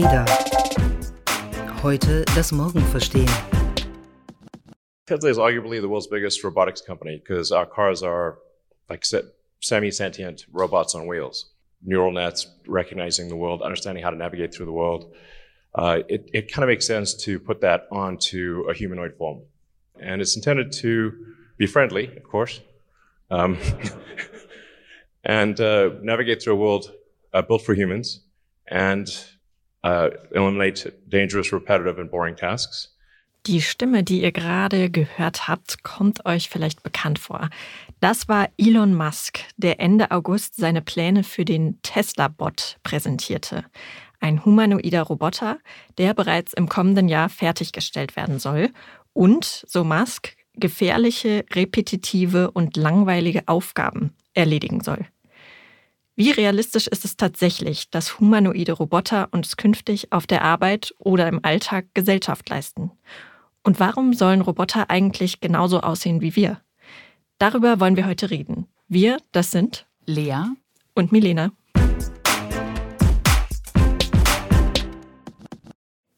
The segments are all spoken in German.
Ada. Heute das Morgen verstehen. Tesla is arguably the world's biggest robotics company because our cars are like semi-sentient robots on wheels. Neural nets, recognizing the world, understanding how to navigate through the world. Uh, it, it kind of makes sense to put that onto a humanoid form. And it's intended to be friendly, of course, um, and uh, navigate through a world uh, built for humans and uh, eliminate dangerous, repetitive and boring tasks. Die Stimme, die ihr gerade gehört habt, kommt euch vielleicht bekannt vor. Das war Elon Musk, der Ende August seine Pläne für den Tesla-Bot präsentierte. Ein humanoider Roboter, der bereits im kommenden Jahr fertiggestellt werden soll und, so Musk, gefährliche, repetitive und langweilige Aufgaben erledigen soll. Wie realistisch ist es tatsächlich, dass humanoide Roboter uns künftig auf der Arbeit oder im Alltag Gesellschaft leisten? Und warum sollen Roboter eigentlich genauso aussehen wie wir? Darüber wollen wir heute reden. Wir, das sind Lea und Milena.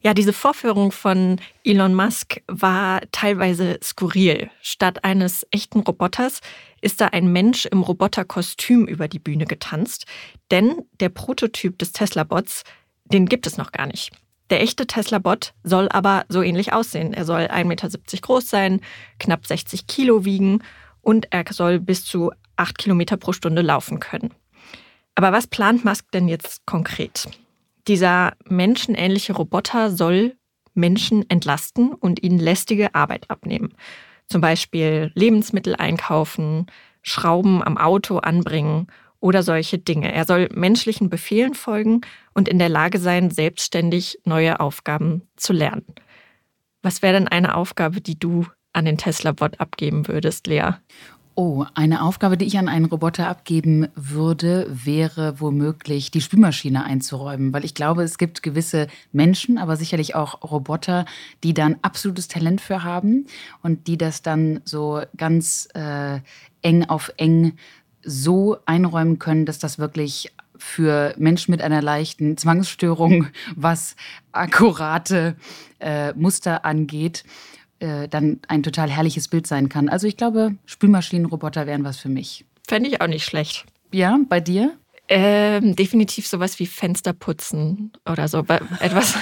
Ja, diese Vorführung von Elon Musk war teilweise skurril. Statt eines echten Roboters ist da ein Mensch im Roboterkostüm über die Bühne getanzt, denn der Prototyp des Tesla-Bots, den gibt es noch gar nicht. Der echte Tesla-Bot soll aber so ähnlich aussehen. Er soll 1,70 Meter groß sein, knapp 60 Kilo wiegen und er soll bis zu 8 Kilometer pro Stunde laufen können. Aber was plant Musk denn jetzt konkret? Dieser menschenähnliche Roboter soll Menschen entlasten und ihnen lästige Arbeit abnehmen. Zum Beispiel Lebensmittel einkaufen, Schrauben am Auto anbringen oder solche Dinge. Er soll menschlichen Befehlen folgen und in der Lage sein, selbstständig neue Aufgaben zu lernen. Was wäre denn eine Aufgabe, die du an den Tesla-Bot abgeben würdest, Lea? Oh, eine Aufgabe, die ich an einen Roboter abgeben würde, wäre womöglich die Spülmaschine einzuräumen, weil ich glaube, es gibt gewisse Menschen, aber sicherlich auch Roboter, die dann absolutes Talent für haben und die das dann so ganz äh, eng auf eng so einräumen können, dass das wirklich für Menschen mit einer leichten Zwangsstörung, was akkurate äh, Muster angeht, äh, dann ein total herrliches Bild sein kann. Also ich glaube, Spülmaschinenroboter wären was für mich. Fände ich auch nicht schlecht. Ja, bei dir? Ähm, definitiv sowas wie Fenster putzen oder so. Etwas,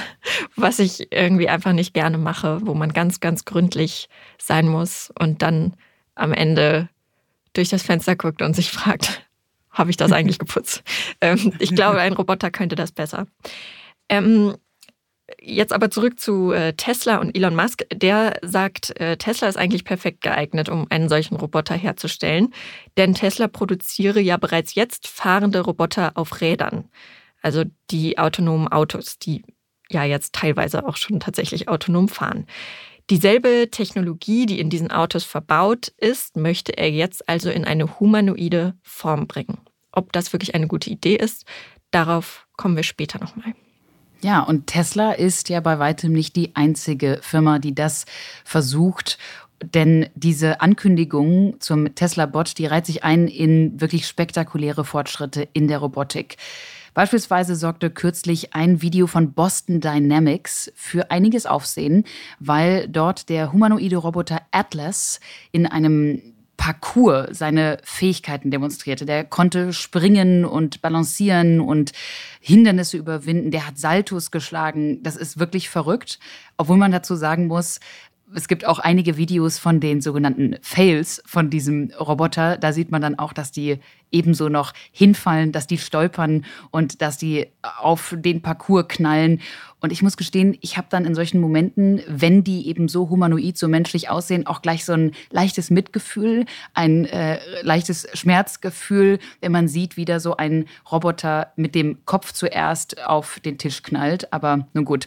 was ich irgendwie einfach nicht gerne mache, wo man ganz, ganz gründlich sein muss und dann am Ende durch das Fenster guckt und sich fragt, habe ich das eigentlich geputzt? ähm, ich glaube, ein Roboter könnte das besser. Ähm, Jetzt aber zurück zu äh, Tesla und Elon Musk. Der sagt, äh, Tesla ist eigentlich perfekt geeignet, um einen solchen Roboter herzustellen. Denn Tesla produziere ja bereits jetzt fahrende Roboter auf Rädern. Also die autonomen Autos, die ja jetzt teilweise auch schon tatsächlich autonom fahren. Dieselbe Technologie, die in diesen Autos verbaut ist, möchte er jetzt also in eine humanoide Form bringen. Ob das wirklich eine gute Idee ist, darauf kommen wir später nochmal. Ja, und Tesla ist ja bei weitem nicht die einzige Firma, die das versucht. Denn diese Ankündigung zum Tesla-Bot, die reiht sich ein in wirklich spektakuläre Fortschritte in der Robotik. Beispielsweise sorgte kürzlich ein Video von Boston Dynamics für einiges Aufsehen, weil dort der humanoide Roboter Atlas in einem Parcours seine Fähigkeiten demonstrierte. Der konnte springen und balancieren und Hindernisse überwinden. Der hat Saltos geschlagen. Das ist wirklich verrückt. Obwohl man dazu sagen muss, es gibt auch einige Videos von den sogenannten Fails von diesem Roboter. Da sieht man dann auch, dass die ebenso noch hinfallen, dass die stolpern und dass die auf den Parcours knallen. Und ich muss gestehen, ich habe dann in solchen Momenten, wenn die eben so humanoid, so menschlich aussehen, auch gleich so ein leichtes Mitgefühl, ein äh, leichtes Schmerzgefühl, wenn man sieht, wie da so ein Roboter mit dem Kopf zuerst auf den Tisch knallt. Aber nun gut,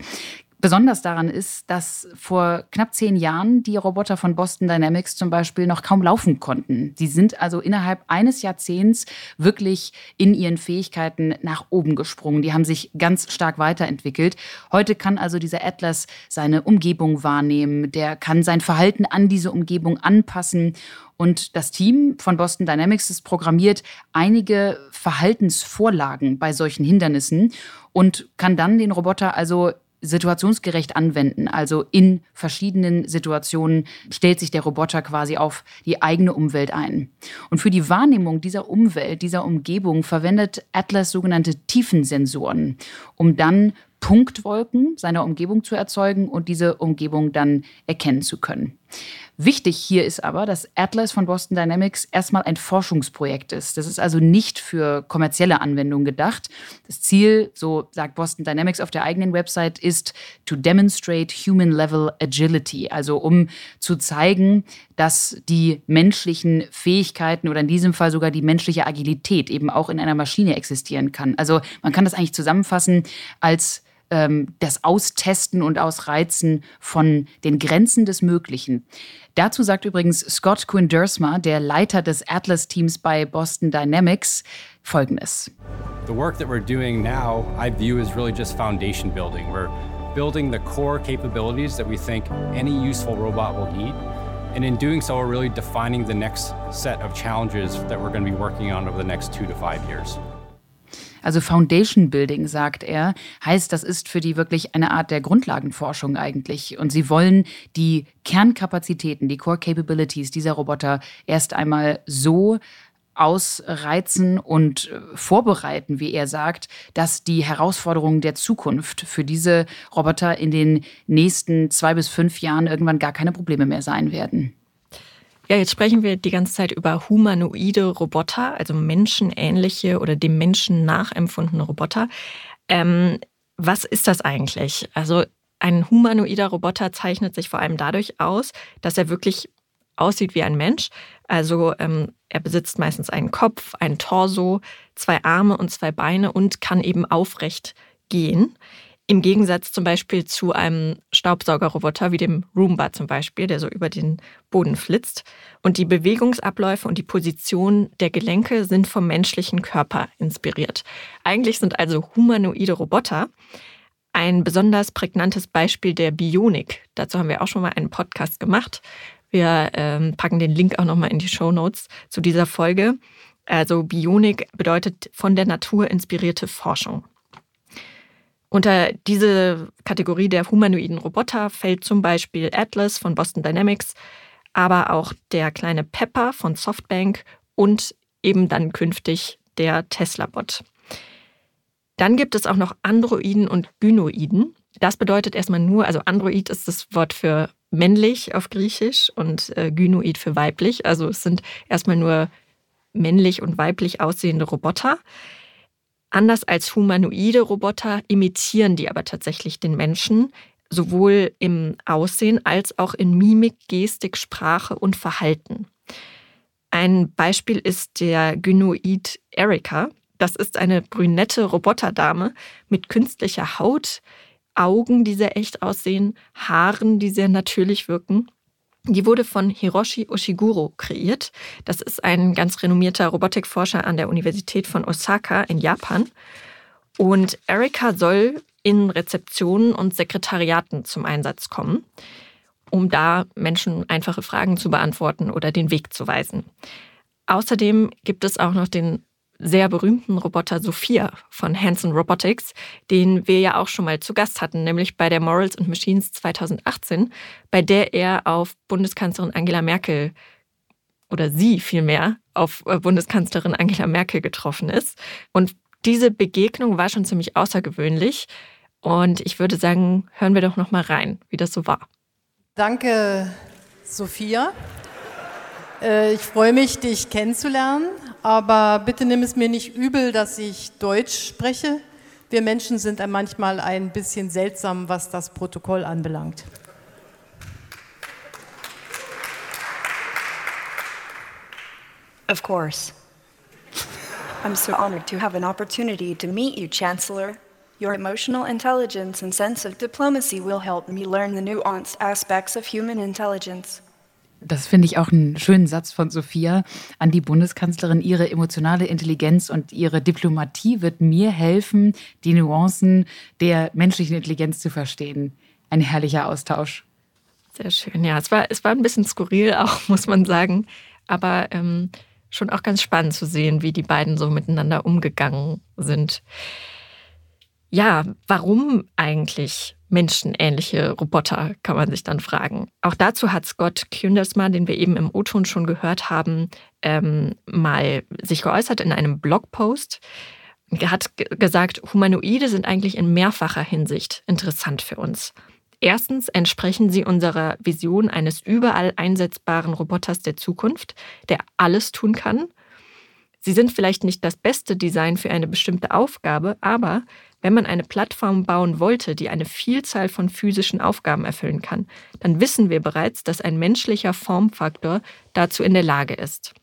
Besonders daran ist, dass vor knapp zehn Jahren die Roboter von Boston Dynamics zum Beispiel noch kaum laufen konnten. Sie sind also innerhalb eines Jahrzehnts wirklich in ihren Fähigkeiten nach oben gesprungen. Die haben sich ganz stark weiterentwickelt. Heute kann also dieser Atlas seine Umgebung wahrnehmen. Der kann sein Verhalten an diese Umgebung anpassen. Und das Team von Boston Dynamics ist programmiert einige Verhaltensvorlagen bei solchen Hindernissen und kann dann den Roboter also situationsgerecht anwenden. Also in verschiedenen Situationen stellt sich der Roboter quasi auf die eigene Umwelt ein. Und für die Wahrnehmung dieser Umwelt, dieser Umgebung verwendet Atlas sogenannte Tiefensensoren, um dann Punktwolken seiner Umgebung zu erzeugen und diese Umgebung dann erkennen zu können. Wichtig hier ist aber, dass Atlas von Boston Dynamics erstmal ein Forschungsprojekt ist. Das ist also nicht für kommerzielle Anwendungen gedacht. Das Ziel, so sagt Boston Dynamics auf der eigenen Website, ist to demonstrate human level agility, also um zu zeigen, dass die menschlichen Fähigkeiten oder in diesem Fall sogar die menschliche Agilität eben auch in einer Maschine existieren kann. Also man kann das eigentlich zusammenfassen als ähm, das Austesten und Ausreizen von den Grenzen des Möglichen. Dazu sagt übrigens Scott Quinn-Dersma, der Leiter des Atlas-Teams bei Boston Dynamics, Folgendes. The work that we're doing now, I view as really just foundation building. We're building the core capabilities that we think any useful robot will need. And in doing so, we're really defining the next set of challenges that we're going to be working on over the next two to five years. Also Foundation Building, sagt er, heißt, das ist für die wirklich eine Art der Grundlagenforschung eigentlich. Und sie wollen die Kernkapazitäten, die Core Capabilities dieser Roboter erst einmal so ausreizen und äh, vorbereiten, wie er sagt, dass die Herausforderungen der Zukunft für diese Roboter in den nächsten zwei bis fünf Jahren irgendwann gar keine Probleme mehr sein werden. Ja, jetzt sprechen wir die ganze Zeit über humanoide Roboter, also menschenähnliche oder dem Menschen nachempfundene Roboter. Ähm, was ist das eigentlich? Also ein humanoider Roboter zeichnet sich vor allem dadurch aus, dass er wirklich aussieht wie ein Mensch. Also ähm, er besitzt meistens einen Kopf, einen Torso, zwei Arme und zwei Beine und kann eben aufrecht gehen. Im Gegensatz zum Beispiel zu einem Staubsaugerroboter wie dem Roomba zum Beispiel, der so über den Boden flitzt. Und die Bewegungsabläufe und die Position der Gelenke sind vom menschlichen Körper inspiriert. Eigentlich sind also humanoide Roboter ein besonders prägnantes Beispiel der Bionik. Dazu haben wir auch schon mal einen Podcast gemacht. Wir ähm, packen den Link auch nochmal in die Show Notes zu dieser Folge. Also Bionik bedeutet von der Natur inspirierte Forschung. Unter diese Kategorie der humanoiden Roboter fällt zum Beispiel Atlas von Boston Dynamics, aber auch der kleine Pepper von Softbank und eben dann künftig der Tesla-Bot. Dann gibt es auch noch Androiden und Gynoiden. Das bedeutet erstmal nur, also Android ist das Wort für männlich auf Griechisch und äh, Gynoid für weiblich. Also es sind erstmal nur männlich und weiblich aussehende Roboter. Anders als humanoide Roboter imitieren die aber tatsächlich den Menschen, sowohl im Aussehen als auch in Mimik, Gestik, Sprache und Verhalten. Ein Beispiel ist der Gynoid Erika. Das ist eine brünette Roboterdame mit künstlicher Haut, Augen, die sehr echt aussehen, Haaren, die sehr natürlich wirken die wurde von Hiroshi Oshiguro kreiert. Das ist ein ganz renommierter Robotikforscher an der Universität von Osaka in Japan. Und Erika soll in Rezeptionen und Sekretariaten zum Einsatz kommen, um da Menschen einfache Fragen zu beantworten oder den Weg zu weisen. Außerdem gibt es auch noch den sehr berühmten Roboter Sophia von Hanson Robotics, den wir ja auch schon mal zu Gast hatten, nämlich bei der Morals and Machines 2018, bei der er auf Bundeskanzlerin Angela Merkel oder sie vielmehr auf äh, Bundeskanzlerin Angela Merkel getroffen ist. Und diese Begegnung war schon ziemlich außergewöhnlich. Und ich würde sagen, hören wir doch noch mal rein, wie das so war. Danke, Sophia. Äh, ich freue mich, dich kennenzulernen, aber bitte nimm es mir nicht übel, dass ich Deutsch spreche. Wir Menschen sind manchmal ein bisschen seltsam, was das Protokoll anbelangt. Of course. I'm so honored to have an opportunity to meet you, Chancellor. Your emotional intelligence and sense of diplomacy will help me learn the nuanced aspects of human intelligence. Das finde ich auch einen schönen Satz von Sophia an die Bundeskanzlerin. Ihre emotionale Intelligenz und ihre Diplomatie wird mir helfen, die Nuancen der menschlichen Intelligenz zu verstehen. Ein herrlicher Austausch. Sehr schön. Ja, es war, es war ein bisschen skurril auch, muss man sagen. Aber ähm, schon auch ganz spannend zu sehen, wie die beiden so miteinander umgegangen sind. Ja, warum eigentlich menschenähnliche Roboter, kann man sich dann fragen. Auch dazu hat Scott Kundersma, den wir eben im O-Ton schon gehört haben, ähm, mal sich geäußert in einem Blogpost. Er hat gesagt, Humanoide sind eigentlich in mehrfacher Hinsicht interessant für uns. Erstens entsprechen sie unserer Vision eines überall einsetzbaren Roboters der Zukunft, der alles tun kann. Sie sind vielleicht nicht das beste Design für eine bestimmte Aufgabe, aber wenn man eine Plattform bauen wollte, die eine Vielzahl von physischen Aufgaben erfüllen kann, dann wissen wir bereits, dass ein menschlicher Formfaktor dazu in der Lage ist.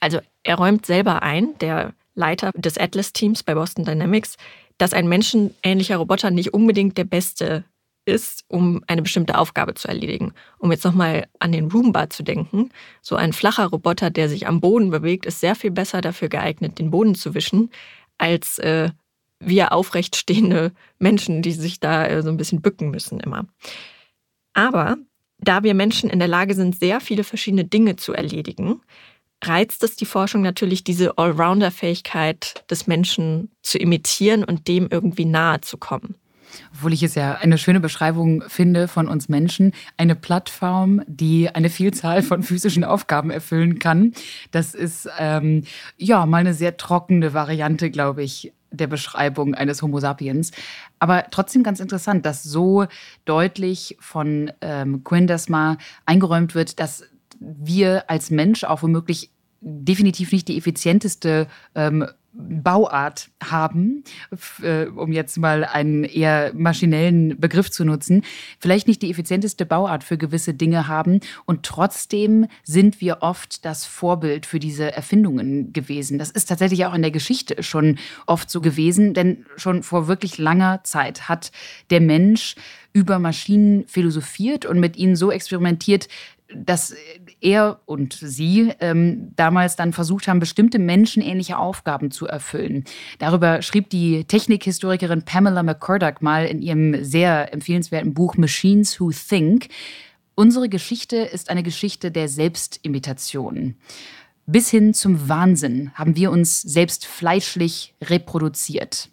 Also er räumt selber ein, der Leiter des Atlas-Teams bei Boston Dynamics, dass ein menschenähnlicher Roboter nicht unbedingt der beste ist, um eine bestimmte Aufgabe zu erledigen. Um jetzt nochmal an den Roomba zu denken, so ein flacher Roboter, der sich am Boden bewegt, ist sehr viel besser dafür geeignet, den Boden zu wischen, als äh, wir aufrecht stehende Menschen, die sich da äh, so ein bisschen bücken müssen immer. Aber da wir Menschen in der Lage sind, sehr viele verschiedene Dinge zu erledigen, reizt es die Forschung natürlich, diese Allrounder-Fähigkeit des Menschen zu imitieren und dem irgendwie nahe zu kommen. Obwohl ich es ja eine schöne Beschreibung finde von uns Menschen, eine Plattform, die eine Vielzahl von physischen Aufgaben erfüllen kann. Das ist ähm, ja mal eine sehr trockene Variante, glaube ich, der Beschreibung eines Homo sapiens. Aber trotzdem ganz interessant, dass so deutlich von ähm, Quindesma eingeräumt wird, dass wir als Mensch auch womöglich definitiv nicht die effizienteste ähm, Bauart haben, äh, um jetzt mal einen eher maschinellen Begriff zu nutzen, vielleicht nicht die effizienteste Bauart für gewisse Dinge haben und trotzdem sind wir oft das Vorbild für diese Erfindungen gewesen. Das ist tatsächlich auch in der Geschichte schon oft so gewesen, denn schon vor wirklich langer Zeit hat der Mensch über Maschinen philosophiert und mit ihnen so experimentiert, dass er und sie ähm, damals dann versucht haben, bestimmte menschenähnliche Aufgaben zu erfüllen. Darüber schrieb die Technikhistorikerin Pamela McCorduck mal in ihrem sehr empfehlenswerten Buch Machines Who Think. Unsere Geschichte ist eine Geschichte der Selbstimitation. Bis hin zum Wahnsinn haben wir uns selbst fleischlich reproduziert.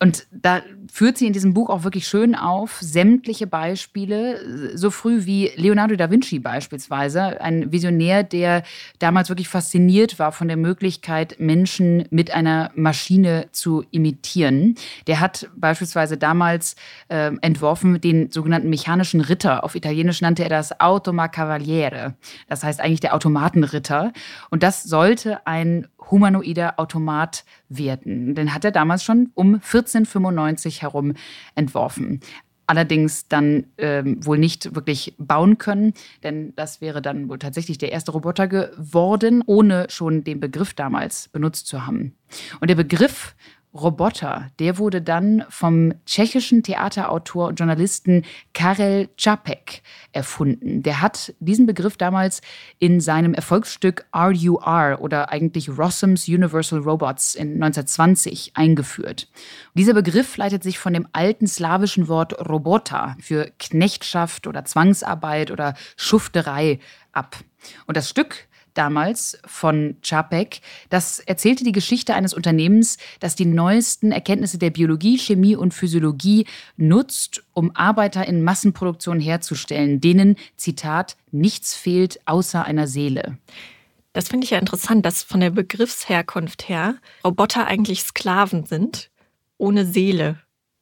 Und da führt sie in diesem Buch auch wirklich schön auf sämtliche Beispiele, so früh wie Leonardo da Vinci beispielsweise, ein Visionär, der damals wirklich fasziniert war von der Möglichkeit, Menschen mit einer Maschine zu imitieren. Der hat beispielsweise damals äh, entworfen den sogenannten mechanischen Ritter. Auf Italienisch nannte er das Automa Cavaliere. Das heißt eigentlich der Automatenritter. Und das sollte ein humanoider Automat werden. Den hat er damals schon um 1495 herum entworfen. Allerdings dann ähm, wohl nicht wirklich bauen können, denn das wäre dann wohl tatsächlich der erste Roboter geworden, ohne schon den Begriff damals benutzt zu haben. Und der Begriff Roboter, der wurde dann vom tschechischen Theaterautor und Journalisten Karel Čapek erfunden. Der hat diesen Begriff damals in seinem Erfolgsstück RUR oder eigentlich Rossum's Universal Robots in 1920 eingeführt. dieser Begriff leitet sich von dem alten slawischen Wort Robota für Knechtschaft oder Zwangsarbeit oder Schufterei ab. Und das Stück damals von Čapek. Das erzählte die Geschichte eines Unternehmens, das die neuesten Erkenntnisse der Biologie, Chemie und Physiologie nutzt, um Arbeiter in Massenproduktion herzustellen, denen, Zitat, nichts fehlt außer einer Seele. Das finde ich ja interessant, dass von der Begriffsherkunft her Roboter eigentlich Sklaven sind, ohne Seele.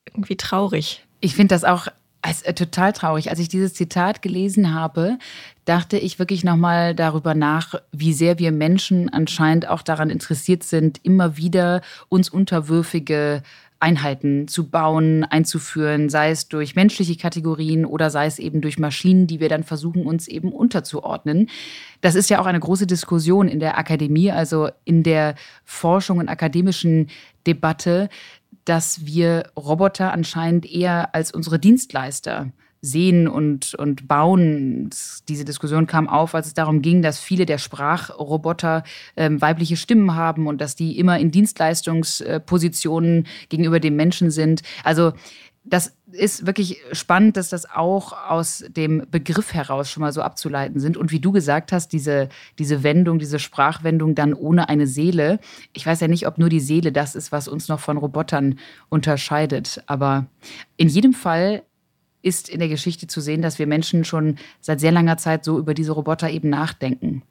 Irgendwie traurig. Ich finde das auch ist äh, total traurig. Als ich dieses Zitat gelesen habe, dachte ich wirklich nochmal darüber nach, wie sehr wir Menschen anscheinend auch daran interessiert sind, immer wieder uns unterwürfige Einheiten zu bauen, einzuführen, sei es durch menschliche Kategorien oder sei es eben durch Maschinen, die wir dann versuchen, uns eben unterzuordnen. Das ist ja auch eine große Diskussion in der Akademie, also in der Forschung und akademischen Debatte, dass wir Roboter anscheinend eher als unsere Dienstleister sehen und, und bauen. Diese Diskussion kam auf, als es darum ging, dass viele der Sprachroboter ähm, weibliche Stimmen haben und dass die immer in Dienstleistungspositionen gegenüber dem Menschen sind. Also das ist wirklich spannend, dass das auch aus dem Begriff heraus schon mal so abzuleiten sind. Und wie du gesagt hast, diese, diese Wendung, diese Sprachwendung dann ohne eine Seele. Ich weiß ja nicht, ob nur die Seele das ist, was uns noch von Robotern unterscheidet. Aber in jedem Fall ist in der Geschichte zu sehen, dass wir Menschen schon seit sehr langer Zeit so über diese Roboter eben nachdenken.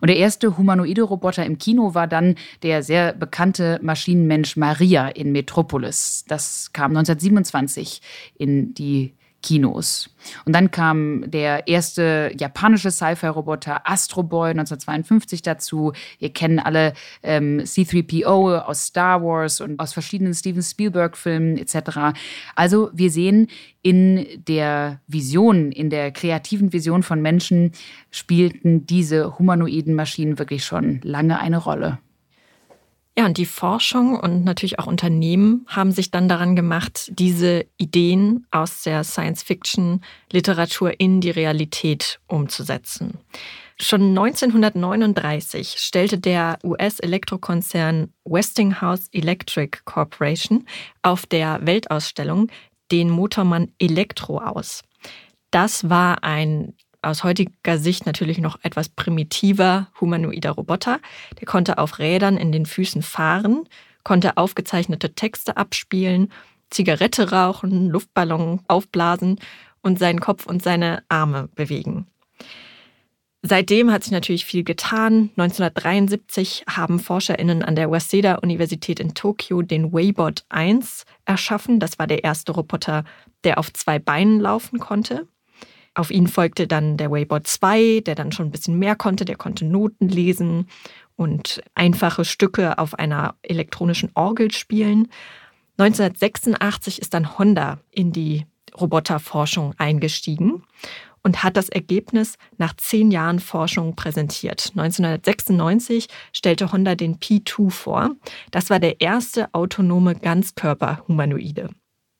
Und der erste humanoide Roboter im Kino war dann der sehr bekannte Maschinenmensch Maria in Metropolis. Das kam 1927 in die Kinos. Und dann kam der erste japanische Sci-Fi-Roboter Astro Boy 1952 dazu. Wir kennen alle ähm, C3PO aus Star Wars und aus verschiedenen Steven Spielberg-Filmen etc. Also wir sehen in der Vision, in der kreativen Vision von Menschen spielten diese humanoiden Maschinen wirklich schon lange eine Rolle. Ja, und die Forschung und natürlich auch Unternehmen haben sich dann daran gemacht, diese Ideen aus der Science-Fiction-Literatur in die Realität umzusetzen. Schon 1939 stellte der US-Elektrokonzern Westinghouse Electric Corporation auf der Weltausstellung den Motormann Elektro aus. Das war ein aus heutiger Sicht natürlich noch etwas primitiver humanoider Roboter. Der konnte auf Rädern in den Füßen fahren, konnte aufgezeichnete Texte abspielen, Zigarette rauchen, Luftballon aufblasen und seinen Kopf und seine Arme bewegen. Seitdem hat sich natürlich viel getan. 1973 haben ForscherInnen an der Waseda Universität in Tokio den Waybot 1 erschaffen. Das war der erste Roboter, der auf zwei Beinen laufen konnte. Auf ihn folgte dann der Waybot 2, der dann schon ein bisschen mehr konnte. Der konnte Noten lesen und einfache Stücke auf einer elektronischen Orgel spielen. 1986 ist dann Honda in die Roboterforschung eingestiegen und hat das Ergebnis nach zehn Jahren Forschung präsentiert. 1996 stellte Honda den P2 vor. Das war der erste autonome Ganzkörper-Humanoide.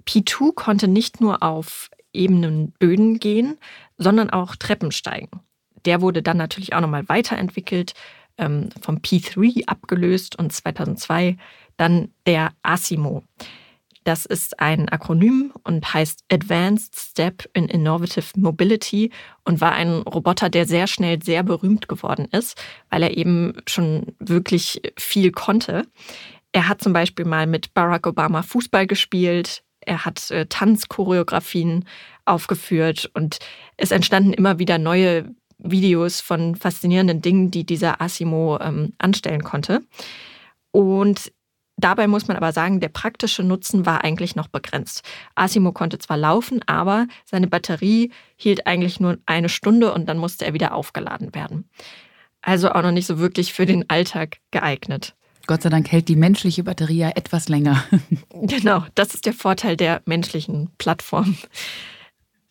P2 konnte nicht nur auf ebenen Böden gehen, sondern auch Treppen steigen. Der wurde dann natürlich auch nochmal weiterentwickelt, ähm, vom P3 abgelöst und 2002 dann der ASIMO. Das ist ein Akronym und heißt Advanced Step in Innovative Mobility und war ein Roboter, der sehr schnell sehr berühmt geworden ist, weil er eben schon wirklich viel konnte. Er hat zum Beispiel mal mit Barack Obama Fußball gespielt. Er hat äh, Tanzchoreografien aufgeführt und es entstanden immer wieder neue Videos von faszinierenden Dingen, die dieser Asimo ähm, anstellen konnte. Und dabei muss man aber sagen, der praktische Nutzen war eigentlich noch begrenzt. Asimo konnte zwar laufen, aber seine Batterie hielt eigentlich nur eine Stunde und dann musste er wieder aufgeladen werden. Also auch noch nicht so wirklich für den Alltag geeignet. Gott sei Dank hält die menschliche Batterie ja etwas länger. Genau, das ist der Vorteil der menschlichen Plattform.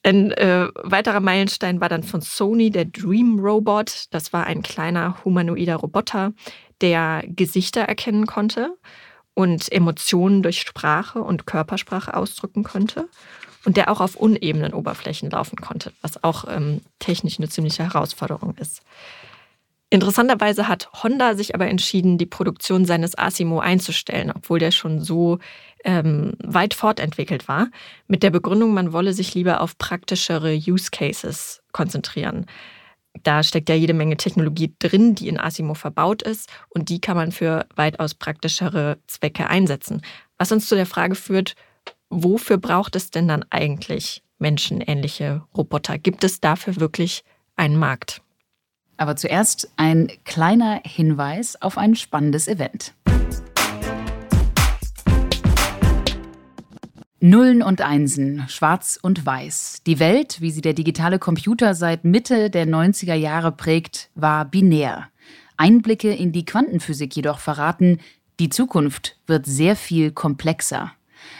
Ein äh, weiterer Meilenstein war dann von Sony der Dream Robot. Das war ein kleiner humanoider Roboter, der Gesichter erkennen konnte und Emotionen durch Sprache und Körpersprache ausdrücken konnte und der auch auf unebenen Oberflächen laufen konnte, was auch ähm, technisch eine ziemliche Herausforderung ist. Interessanterweise hat Honda sich aber entschieden, die Produktion seines Asimo einzustellen, obwohl der schon so ähm, weit fortentwickelt war, mit der Begründung, man wolle sich lieber auf praktischere Use Cases konzentrieren. Da steckt ja jede Menge Technologie drin, die in Asimo verbaut ist und die kann man für weitaus praktischere Zwecke einsetzen. Was uns zu der Frage führt, wofür braucht es denn dann eigentlich menschenähnliche Roboter? Gibt es dafür wirklich einen Markt? Aber zuerst ein kleiner Hinweis auf ein spannendes Event. Nullen und Einsen, schwarz und weiß. Die Welt, wie sie der digitale Computer seit Mitte der 90er Jahre prägt, war binär. Einblicke in die Quantenphysik jedoch verraten, die Zukunft wird sehr viel komplexer.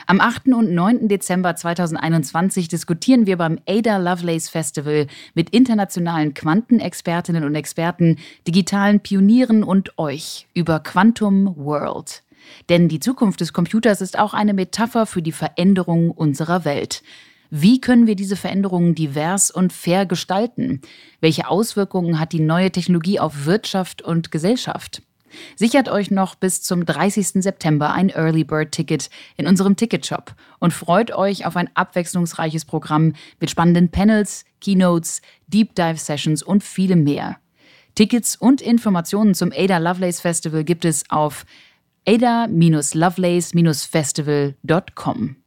Am 8. und 9. Dezember 2021 diskutieren wir beim Ada Lovelace Festival mit internationalen Quantenexpertinnen und Experten, digitalen Pionieren und euch über Quantum World. Denn die Zukunft des Computers ist auch eine Metapher für die Veränderung unserer Welt. Wie können wir diese Veränderungen divers und fair gestalten? Welche Auswirkungen hat die neue Technologie auf Wirtschaft und Gesellschaft? Sichert euch noch bis zum 30. September ein Early Bird Ticket in unserem Ticketshop und freut euch auf ein abwechslungsreiches Programm mit spannenden Panels, Keynotes, Deep Dive Sessions und vielem mehr. Tickets und Informationen zum Ada Lovelace Festival gibt es auf ada-lovelace-festival.com.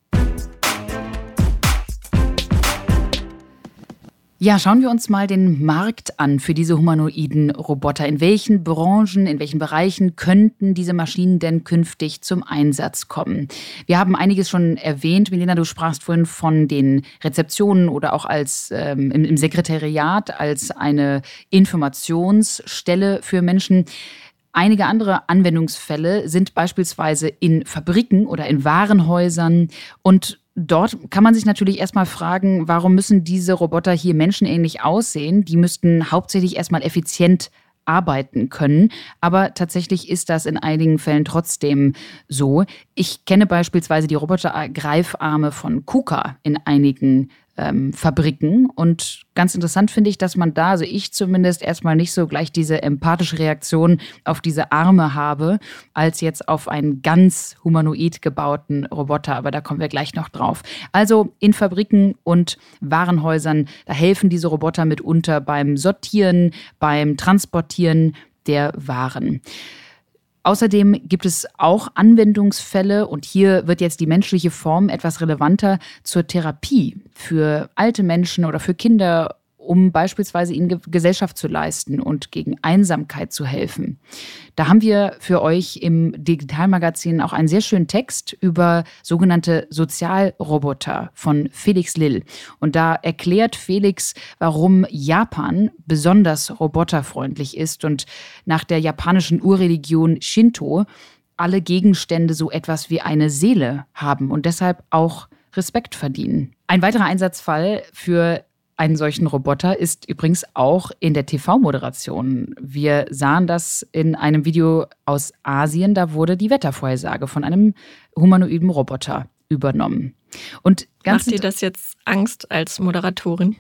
Ja, schauen wir uns mal den Markt an für diese humanoiden Roboter. In welchen Branchen, in welchen Bereichen könnten diese Maschinen denn künftig zum Einsatz kommen? Wir haben einiges schon erwähnt. Milena, du sprachst vorhin von den Rezeptionen oder auch als ähm, im, im Sekretariat als eine Informationsstelle für Menschen. Einige andere Anwendungsfälle sind beispielsweise in Fabriken oder in Warenhäusern und Dort kann man sich natürlich erstmal fragen, warum müssen diese Roboter hier menschenähnlich aussehen? Die müssten hauptsächlich erstmal effizient arbeiten können. Aber tatsächlich ist das in einigen Fällen trotzdem so. Ich kenne beispielsweise die Robotergreifarme von KUKA in einigen ähm, Fabriken. Und ganz interessant finde ich, dass man da, also ich zumindest, erstmal nicht so gleich diese empathische Reaktion auf diese Arme habe, als jetzt auf einen ganz humanoid gebauten Roboter. Aber da kommen wir gleich noch drauf. Also in Fabriken und Warenhäusern, da helfen diese Roboter mitunter beim Sortieren, beim Transportieren der Waren. Außerdem gibt es auch Anwendungsfälle, und hier wird jetzt die menschliche Form etwas relevanter zur Therapie für alte Menschen oder für Kinder um beispielsweise ihnen Gesellschaft zu leisten und gegen Einsamkeit zu helfen. Da haben wir für euch im Digitalmagazin auch einen sehr schönen Text über sogenannte Sozialroboter von Felix Lill. Und da erklärt Felix, warum Japan besonders roboterfreundlich ist und nach der japanischen Urreligion Shinto alle Gegenstände so etwas wie eine Seele haben und deshalb auch Respekt verdienen. Ein weiterer Einsatzfall für einen solchen Roboter ist übrigens auch in der TV-Moderation. Wir sahen das in einem Video aus Asien, da wurde die Wettervorhersage von einem humanoiden Roboter übernommen. Und ganz Macht dir das jetzt Angst als Moderatorin?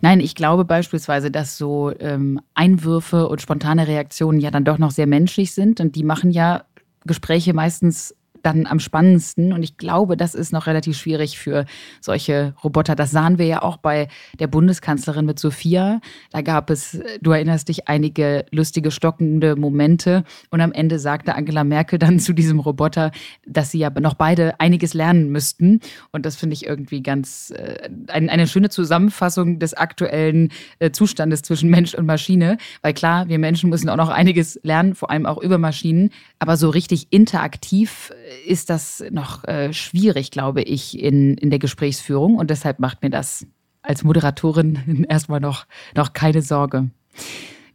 Nein, ich glaube beispielsweise, dass so ähm, Einwürfe und spontane Reaktionen ja dann doch noch sehr menschlich sind und die machen ja Gespräche meistens dann am spannendsten. Und ich glaube, das ist noch relativ schwierig für solche Roboter. Das sahen wir ja auch bei der Bundeskanzlerin mit Sophia. Da gab es, du erinnerst dich, einige lustige, stockende Momente. Und am Ende sagte Angela Merkel dann zu diesem Roboter, dass sie ja noch beide einiges lernen müssten. Und das finde ich irgendwie ganz äh, ein, eine schöne Zusammenfassung des aktuellen äh, Zustandes zwischen Mensch und Maschine. Weil klar, wir Menschen müssen auch noch einiges lernen, vor allem auch über Maschinen. Aber so richtig interaktiv ist das noch äh, schwierig, glaube ich, in, in der Gesprächsführung. Und deshalb macht mir das als Moderatorin erstmal noch, noch keine Sorge.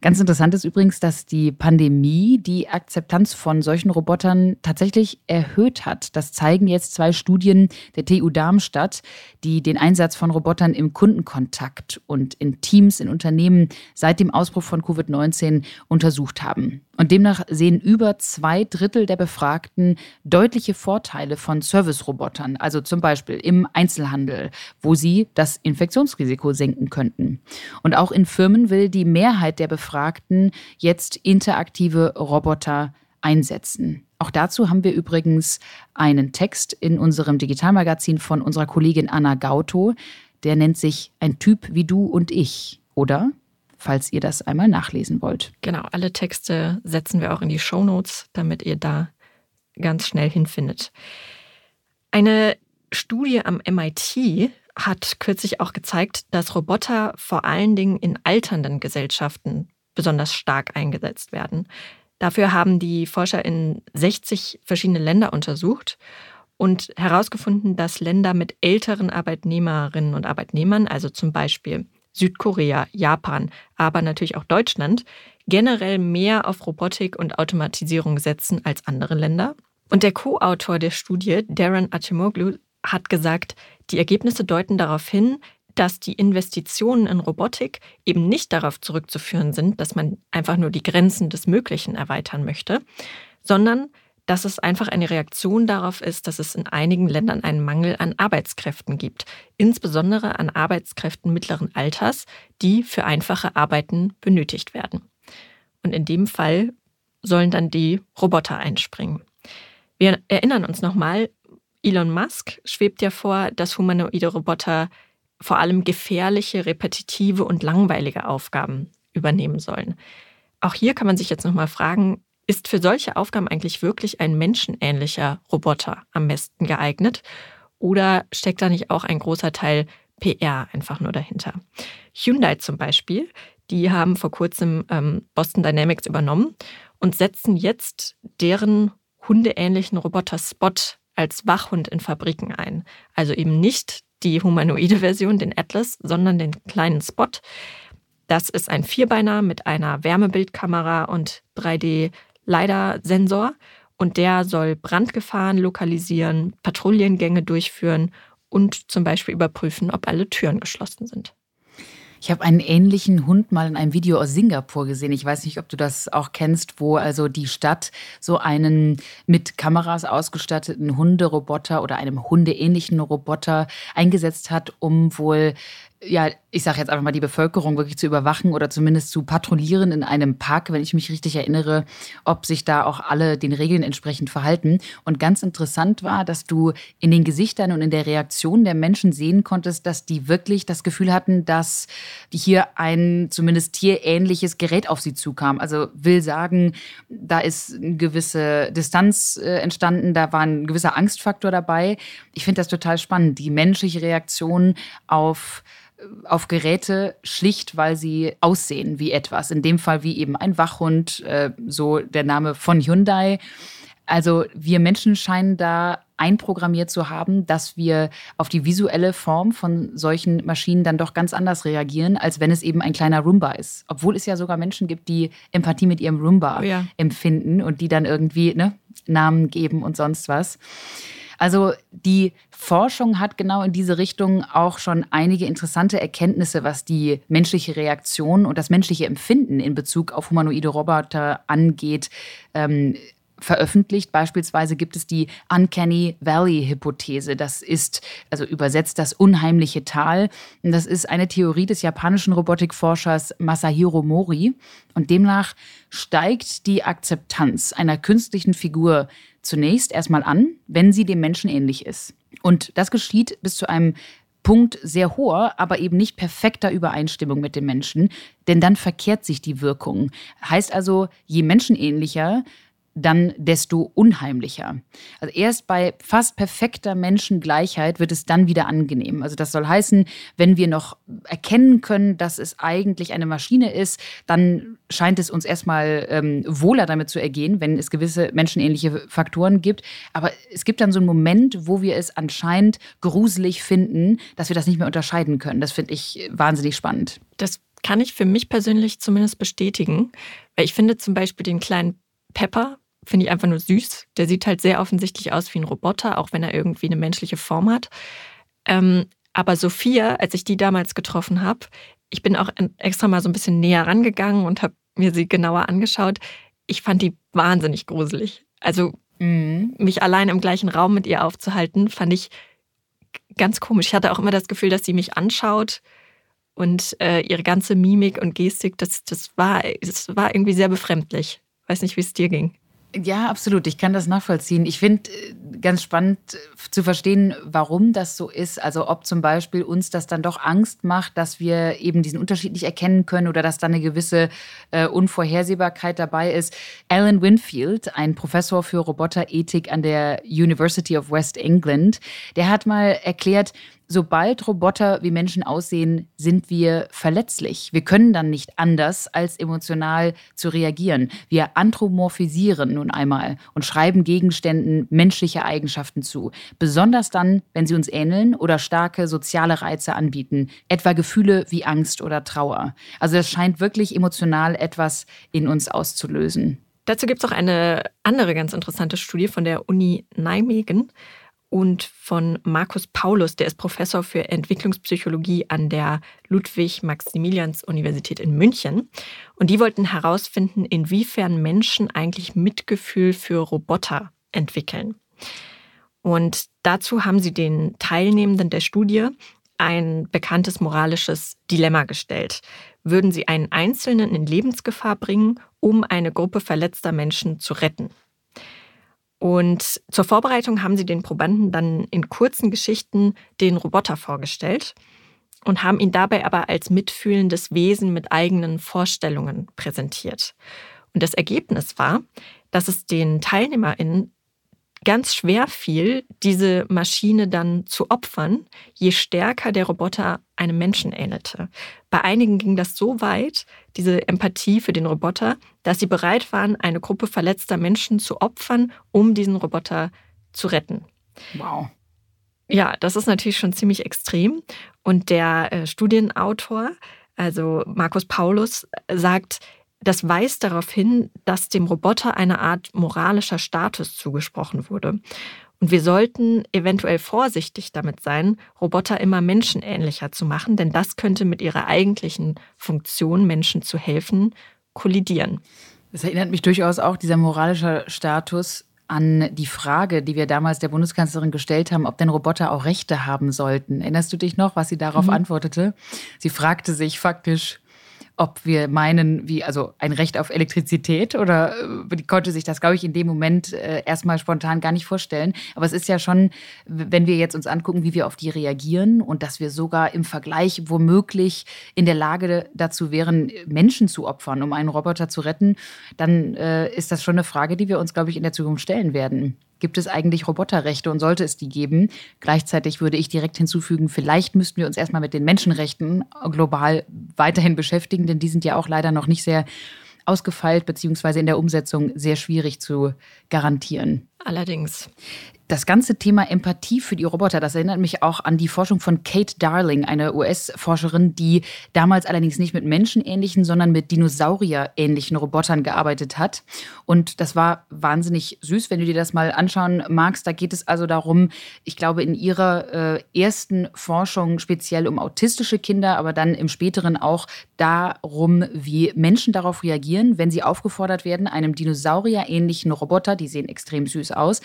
Ganz interessant ist übrigens, dass die Pandemie die Akzeptanz von solchen Robotern tatsächlich erhöht hat. Das zeigen jetzt zwei Studien der TU Darmstadt, die den Einsatz von Robotern im Kundenkontakt und in Teams in Unternehmen seit dem Ausbruch von Covid-19 untersucht haben. Und demnach sehen über zwei Drittel der Befragten deutliche Vorteile von Service-Robotern, also zum Beispiel im Einzelhandel, wo sie das Infektionsrisiko senken könnten. Und auch in Firmen will die Mehrheit der Befragten jetzt interaktive Roboter einsetzen. Auch dazu haben wir übrigens einen Text in unserem Digitalmagazin von unserer Kollegin Anna Gauto. Der nennt sich Ein Typ wie du und ich, oder? falls ihr das einmal nachlesen wollt. Genau, alle Texte setzen wir auch in die Show Notes, damit ihr da ganz schnell hinfindet. Eine Studie am MIT hat kürzlich auch gezeigt, dass Roboter vor allen Dingen in alternden Gesellschaften besonders stark eingesetzt werden. Dafür haben die Forscher in 60 verschiedene Länder untersucht und herausgefunden, dass Länder mit älteren Arbeitnehmerinnen und Arbeitnehmern, also zum Beispiel Südkorea, Japan, aber natürlich auch Deutschland generell mehr auf Robotik und Automatisierung setzen als andere Länder. Und der Co-Autor der Studie, Darren Acemoglu, hat gesagt, die Ergebnisse deuten darauf hin, dass die Investitionen in Robotik eben nicht darauf zurückzuführen sind, dass man einfach nur die Grenzen des Möglichen erweitern möchte, sondern dass es einfach eine Reaktion darauf ist, dass es in einigen Ländern einen Mangel an Arbeitskräften gibt, insbesondere an Arbeitskräften mittleren Alters, die für einfache Arbeiten benötigt werden. Und in dem Fall sollen dann die Roboter einspringen. Wir erinnern uns nochmal, Elon Musk schwebt ja vor, dass humanoide Roboter vor allem gefährliche, repetitive und langweilige Aufgaben übernehmen sollen. Auch hier kann man sich jetzt nochmal fragen, ist für solche Aufgaben eigentlich wirklich ein menschenähnlicher Roboter am besten geeignet? Oder steckt da nicht auch ein großer Teil PR einfach nur dahinter? Hyundai zum Beispiel, die haben vor kurzem ähm, Boston Dynamics übernommen und setzen jetzt deren hundeähnlichen Roboter Spot als Wachhund in Fabriken ein. Also eben nicht die humanoide Version, den Atlas, sondern den kleinen Spot. Das ist ein Vierbeiner mit einer Wärmebildkamera und 3D-LiDAR-Sensor und der soll Brandgefahren lokalisieren, Patrouillengänge durchführen und zum Beispiel überprüfen, ob alle Türen geschlossen sind. Ich habe einen ähnlichen Hund mal in einem Video aus Singapur gesehen. Ich weiß nicht, ob du das auch kennst, wo also die Stadt so einen mit Kameras ausgestatteten Hunderoboter oder einem hundeähnlichen Roboter eingesetzt hat, um wohl ja, ich sage jetzt einfach mal, die Bevölkerung wirklich zu überwachen oder zumindest zu patrouillieren in einem Park, wenn ich mich richtig erinnere, ob sich da auch alle den Regeln entsprechend verhalten. Und ganz interessant war, dass du in den Gesichtern und in der Reaktion der Menschen sehen konntest, dass die wirklich das Gefühl hatten, dass hier ein zumindest tierähnliches Gerät auf sie zukam. Also will sagen, da ist eine gewisse Distanz äh, entstanden, da war ein gewisser Angstfaktor dabei. Ich finde das total spannend, die menschliche Reaktion auf auf Geräte schlicht, weil sie aussehen wie etwas. In dem Fall wie eben ein Wachhund, äh, so der Name von Hyundai. Also wir Menschen scheinen da einprogrammiert zu haben, dass wir auf die visuelle Form von solchen Maschinen dann doch ganz anders reagieren, als wenn es eben ein kleiner Roomba ist. Obwohl es ja sogar Menschen gibt, die Empathie mit ihrem Roomba oh ja. empfinden und die dann irgendwie ne, Namen geben und sonst was. Also die Forschung hat genau in diese Richtung auch schon einige interessante Erkenntnisse, was die menschliche Reaktion und das menschliche Empfinden in Bezug auf humanoide Roboter angeht, ähm, veröffentlicht. Beispielsweise gibt es die Uncanny Valley-Hypothese. Das ist, also übersetzt das unheimliche Tal. Das ist eine Theorie des japanischen Robotikforschers Masahiro Mori. Und demnach steigt die Akzeptanz einer künstlichen Figur zunächst erstmal an, wenn sie dem Menschen ähnlich ist. Und das geschieht bis zu einem Punkt sehr hoher, aber eben nicht perfekter Übereinstimmung mit dem Menschen, denn dann verkehrt sich die Wirkung. Heißt also, je menschenähnlicher, dann desto unheimlicher. Also erst bei fast perfekter Menschengleichheit wird es dann wieder angenehm. Also das soll heißen, wenn wir noch erkennen können, dass es eigentlich eine Maschine ist, dann scheint es uns erstmal ähm, wohler damit zu ergehen, wenn es gewisse menschenähnliche Faktoren gibt. Aber es gibt dann so einen Moment, wo wir es anscheinend gruselig finden, dass wir das nicht mehr unterscheiden können. Das finde ich wahnsinnig spannend. Das kann ich für mich persönlich zumindest bestätigen. Weil ich finde zum Beispiel den kleinen Pepper, finde ich einfach nur süß. Der sieht halt sehr offensichtlich aus wie ein Roboter, auch wenn er irgendwie eine menschliche Form hat. Ähm, aber Sophia, als ich die damals getroffen habe, ich bin auch extra mal so ein bisschen näher rangegangen und habe mir sie genauer angeschaut. Ich fand die wahnsinnig gruselig. Also mhm. mich allein im gleichen Raum mit ihr aufzuhalten, fand ich ganz komisch. Ich hatte auch immer das Gefühl, dass sie mich anschaut und äh, ihre ganze Mimik und Gestik, das, das, war, das war irgendwie sehr befremdlich. Weiß nicht, wie es dir ging. Ja, absolut. Ich kann das nachvollziehen. Ich finde äh, ganz spannend äh, zu verstehen, warum das so ist. Also ob zum Beispiel uns das dann doch Angst macht, dass wir eben diesen Unterschied nicht erkennen können oder dass da eine gewisse äh, Unvorhersehbarkeit dabei ist. Alan Winfield, ein Professor für Roboterethik an der University of West England, der hat mal erklärt, sobald Roboter wie Menschen aussehen, sind wir verletzlich. Wir können dann nicht anders, als emotional zu reagieren. Wir anthropomorphisieren nun einmal und schreiben Gegenständen menschliche Eigenschaften zu. Besonders dann, wenn sie uns ähneln oder starke soziale Reize anbieten, etwa Gefühle wie Angst oder Trauer. Also es scheint wirklich emotional etwas in uns auszulösen. Dazu gibt es auch eine andere ganz interessante Studie von der Uni Nijmegen und von Markus Paulus, der ist Professor für Entwicklungspsychologie an der Ludwig-Maximilians-Universität in München. Und die wollten herausfinden, inwiefern Menschen eigentlich Mitgefühl für Roboter entwickeln. Und dazu haben sie den Teilnehmenden der Studie ein bekanntes moralisches Dilemma gestellt. Würden sie einen Einzelnen in Lebensgefahr bringen, um eine Gruppe verletzter Menschen zu retten? Und zur Vorbereitung haben sie den Probanden dann in kurzen Geschichten den Roboter vorgestellt und haben ihn dabei aber als mitfühlendes Wesen mit eigenen Vorstellungen präsentiert. Und das Ergebnis war, dass es den TeilnehmerInnen ganz schwer fiel, diese Maschine dann zu opfern, je stärker der Roboter einem Menschen ähnelte. Bei einigen ging das so weit, diese Empathie für den Roboter, dass sie bereit waren, eine Gruppe verletzter Menschen zu opfern, um diesen Roboter zu retten. Wow. Ja, das ist natürlich schon ziemlich extrem. Und der äh, Studienautor, also Markus Paulus, sagt, das weist darauf hin, dass dem Roboter eine Art moralischer Status zugesprochen wurde. Und wir sollten eventuell vorsichtig damit sein, Roboter immer menschenähnlicher zu machen, denn das könnte mit ihrer eigentlichen Funktion, Menschen zu helfen, kollidieren. Das erinnert mich durchaus auch, dieser moralische Status, an die Frage, die wir damals der Bundeskanzlerin gestellt haben, ob denn Roboter auch Rechte haben sollten. Erinnerst du dich noch, was sie darauf mhm. antwortete? Sie fragte sich faktisch, ob wir meinen, wie, also ein Recht auf Elektrizität oder äh, konnte sich das, glaube ich, in dem Moment äh, erstmal spontan gar nicht vorstellen. Aber es ist ja schon, wenn wir jetzt uns angucken, wie wir auf die reagieren und dass wir sogar im Vergleich womöglich in der Lage dazu wären, Menschen zu opfern, um einen Roboter zu retten, dann äh, ist das schon eine Frage, die wir uns, glaube ich, in der Zukunft stellen werden. Gibt es eigentlich Roboterrechte und sollte es die geben? Gleichzeitig würde ich direkt hinzufügen, vielleicht müssten wir uns erstmal mit den Menschenrechten global weiterhin beschäftigen, denn die sind ja auch leider noch nicht sehr ausgefeilt, beziehungsweise in der Umsetzung sehr schwierig zu garantieren. Allerdings das ganze Thema Empathie für die Roboter, das erinnert mich auch an die Forschung von Kate Darling, eine US-Forscherin, die damals allerdings nicht mit menschenähnlichen, sondern mit dinosaurierähnlichen Robotern gearbeitet hat. Und das war wahnsinnig süß, wenn du dir das mal anschauen magst. Da geht es also darum, ich glaube, in ihrer äh, ersten Forschung speziell um autistische Kinder, aber dann im späteren auch darum, wie Menschen darauf reagieren, wenn sie aufgefordert werden, einem dinosaurierähnlichen Roboter, die sehen extrem süß aus,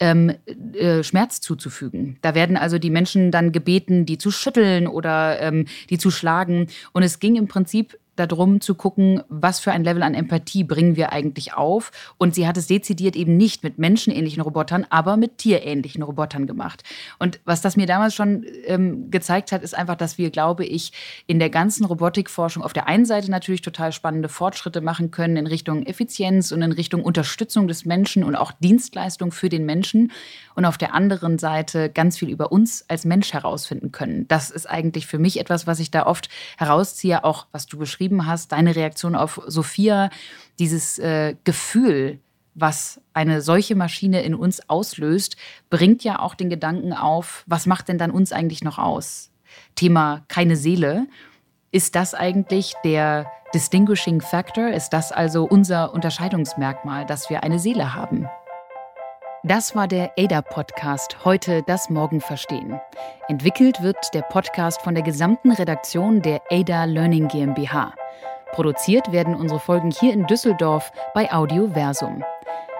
ähm, äh, Schmerz zuzufügen. Da werden also die Menschen dann gebeten, die zu schütteln oder ähm, die zu schlagen. Und es ging im Prinzip darum zu gucken, was für ein Level an Empathie bringen wir eigentlich auf. Und sie hat es dezidiert eben nicht mit menschenähnlichen Robotern, aber mit tierähnlichen Robotern gemacht. Und was das mir damals schon ähm, gezeigt hat, ist einfach, dass wir, glaube ich, in der ganzen Robotikforschung auf der einen Seite natürlich total spannende Fortschritte machen können in Richtung Effizienz und in Richtung Unterstützung des Menschen und auch Dienstleistung für den Menschen. Und auf der anderen Seite ganz viel über uns als Mensch herausfinden können. Das ist eigentlich für mich etwas, was ich da oft herausziehe, auch was du beschrieben beschrieben hast, deine Reaktion auf Sophia, dieses äh, Gefühl, was eine solche Maschine in uns auslöst, bringt ja auch den Gedanken auf, was macht denn dann uns eigentlich noch aus? Thema keine Seele. Ist das eigentlich der Distinguishing Factor? Ist das also unser Unterscheidungsmerkmal, dass wir eine Seele haben? Das war der ADA-Podcast, heute das Morgen verstehen. Entwickelt wird der Podcast von der gesamten Redaktion der ADA Learning GmbH. Produziert werden unsere Folgen hier in Düsseldorf bei Audioversum.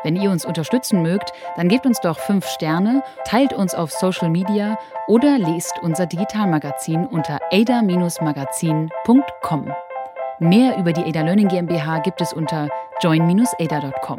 Wenn ihr uns unterstützen mögt, dann gebt uns doch fünf Sterne, teilt uns auf Social Media oder lest unser Digitalmagazin unter ada-magazin.com. Mehr über die ADA Learning GmbH gibt es unter join-ada.com.